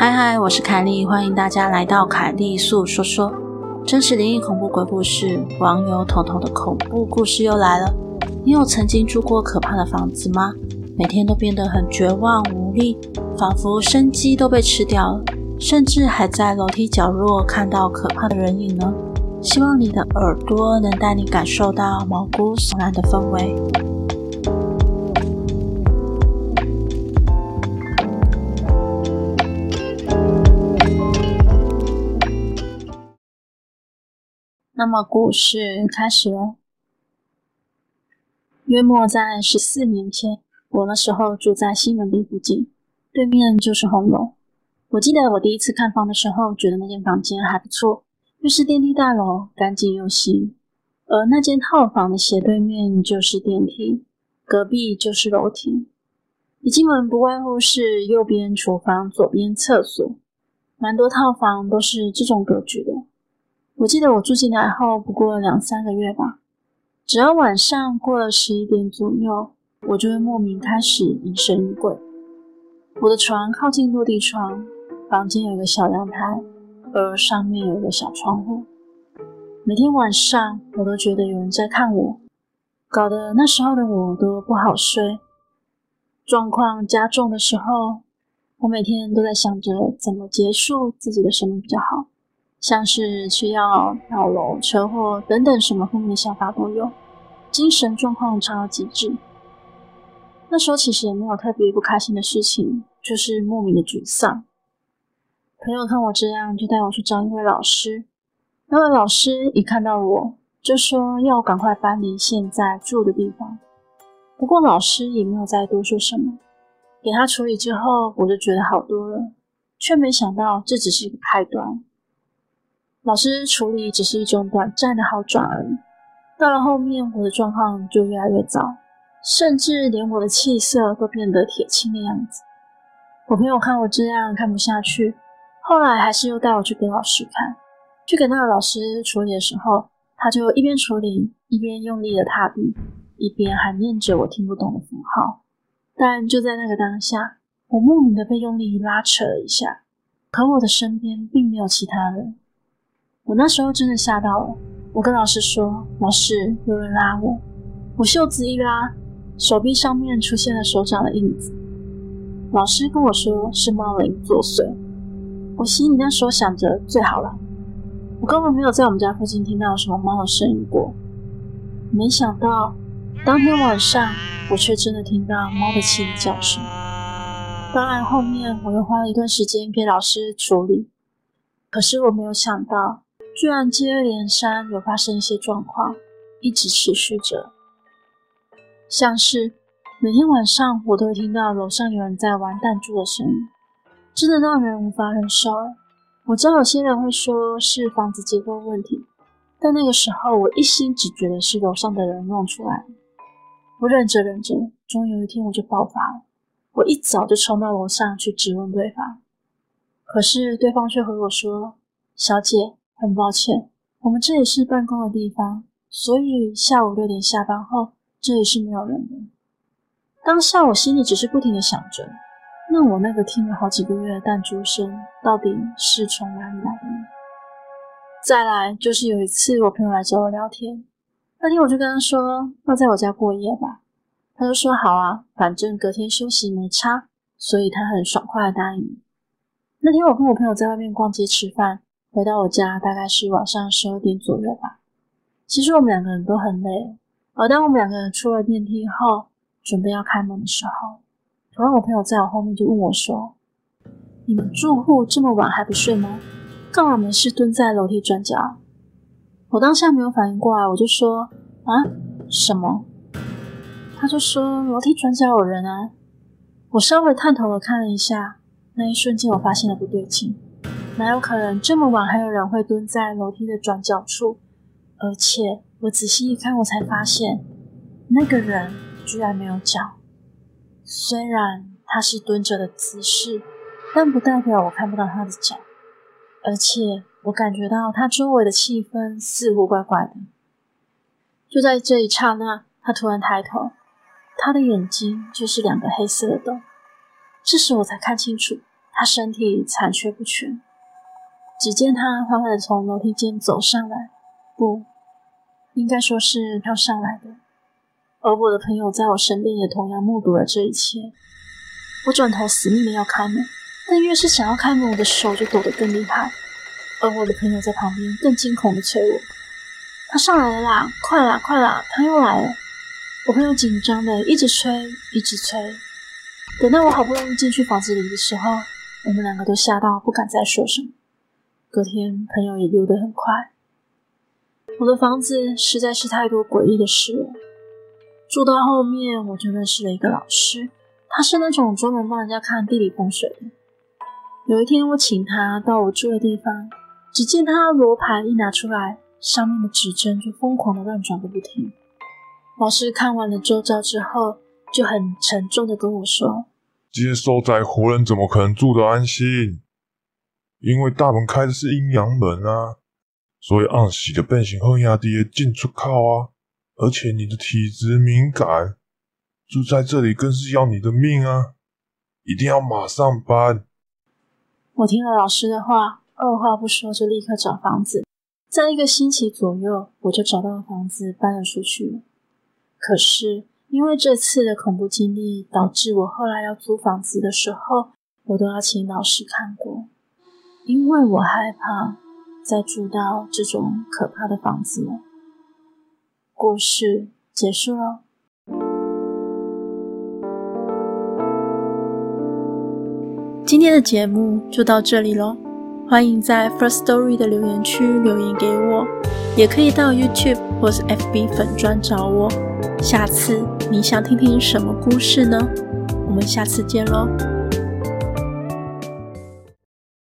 嗨嗨，我是凯莉，欢迎大家来到凯莉素说说，真实灵异恐怖鬼故事，网友彤彤的恐怖故事又来了。你有曾经住过可怕的房子吗？每天都变得很绝望无力，仿佛生机都被吃掉了，甚至还在楼梯角落看到可怕的人影呢？希望你的耳朵能带你感受到毛骨悚然的氛围。那么故事开始了。约莫在十四年前，我那时候住在西门町附近，对面就是红楼。我记得我第一次看房的时候，觉得那间房间还不错。又是电梯大楼，干净又新。而那间套房的斜对面就是电梯，隔壁就是楼梯。一进门不外乎是右边厨房，左边厕所。蛮多套房都是这种格局的。我记得我住进来后不过两三个月吧，只要晚上过了十一点左右，我就会莫名开始疑神疑鬼。我的床靠近落地窗，房间有个小阳台。而上面有个小窗户，每天晚上我都觉得有人在看我，搞得那时候的我都不好睡。状况加重的时候，我每天都在想着怎么结束自己的生命比较好，像是吃药、跳楼、车祸等等什么负面想法都有，精神状况差到极致。那时候其实也没有特别不开心的事情，就是莫名的沮丧。朋友看我这样，就带我去找一位老师。那位老师一看到我，就说要我赶快搬离现在住的地方。不过老师也没有再多说什么。给他处理之后，我就觉得好多了，却没想到这只是一个开端。老师处理只是一种短暂的好转而已。到了后面，我的状况就越来越糟，甚至连我的气色都变得铁青的样子。我朋友看我这样，看不下去。后来还是又带我去给老师看，去给那个老师处理的时候，他就一边处理一边用力的踏地，一边还念着我听不懂的符号。但就在那个当下，我莫名的被用力拉扯了一下，可我的身边并没有其他人。我那时候真的吓到了，我跟老师说：“老师，有人拉我。”我袖子一拉，手臂上面出现了手掌的印子。老师跟我说是猫灵作祟。我心里那时候想着最好了，我根本没有在我们家附近听到什么猫的声音过。没想到当天晚上，我却真的听到猫的凄厉叫声。当然后面我又花了一段时间给老师处理，可是我没有想到，居然接二连三有发生一些状况，一直持续着。像是每天晚上我都会听到楼上有人在玩弹珠的声音。真的让人无法忍受。我知道有些人会说是房子结构问题，但那个时候我一心只觉得是楼上的人弄出来。我忍着忍着，终于有一天我就爆发了。我一早就冲到楼上去质问对方，可是对方却和我说：“小姐，很抱歉，我们这里是办公的地方，所以下午六点下班后，这里是没有人的。”当下我心里只是不停的想着。那我那个听了好几个月的弹珠声，到底是从哪里来的呢？再来就是有一次，我朋友来找我聊天，那天我就跟他说要在我家过夜吧，他就说好啊，反正隔天休息没差，所以他很爽快的答应。那天我跟我朋友在外面逛街吃饭，回到我家大概是晚上十二点左右吧。其实我们两个人都很累，而当我们两个人出了电梯后，准备要开门的时候。突然，我朋友在我后面就问我说：“你们住户这么晚还不睡吗？干嘛没事蹲在楼梯转角？”我当下没有反应过来，我就说：“啊，什么？”他就说：“楼梯转角有人啊。”我稍微探头的看了一下，那一瞬间我发现了不对劲，哪有可能这么晚还有人会蹲在楼梯的转角处？而且我仔细一看，我才发现那个人居然没有脚。虽然他是蹲着的姿势，但不代表我看不到他的脚，而且我感觉到他周围的气氛似乎怪怪的。就在这一刹那，他突然抬头。他的眼睛就是两个黑色的洞，这时我才看清楚，他身体残缺不全。只见他缓缓的从楼梯间走上来，不，应该说是跳上来的。而我的朋友在我身边也同样目睹了这一切。我转头死命的要开门，但越是想要开门，我的手就抖得更厉害。而我的朋友在旁边更惊恐的催我：“他上来了啦，快啦，快啦，他又来了。”我朋友紧张的一直催，一直催。等到我好不容易进去房子里的时候，我们两个都吓到不敢再说什么。隔天，朋友也溜得很快。我的房子实在是太多诡异的事了。住到后面，我就认识了一个老师，他是那种专门帮人家看地理风水的。有一天，我请他到我住的地方，只见他罗盘一拿出来，上面的指针就疯狂的乱转个不停。老师看完了周遭之后，就很沉重的跟我说：“接受灾活人怎么可能住得安心？因为大门开的是阴阳门啊，所以暗喜的变成好兄弟的进出靠啊。而且你的体质敏感，住在这里更是要你的命啊！一定要马上搬。”我听了老师的话，二话不说就立刻找房子，在一个星期左右，我就找到了房子，搬了出去。可是，因为这次的恐怖经历，导致我后来要租房子的时候，我都要请老师看过，因为我害怕再住到这种可怕的房子了。故事结束了，今天的节目就到这里喽。欢迎在 First Story 的留言区留言给我，也可以到 YouTube 或是 FB 粉专找我。下次你想听听什么故事呢？我们下次见喽。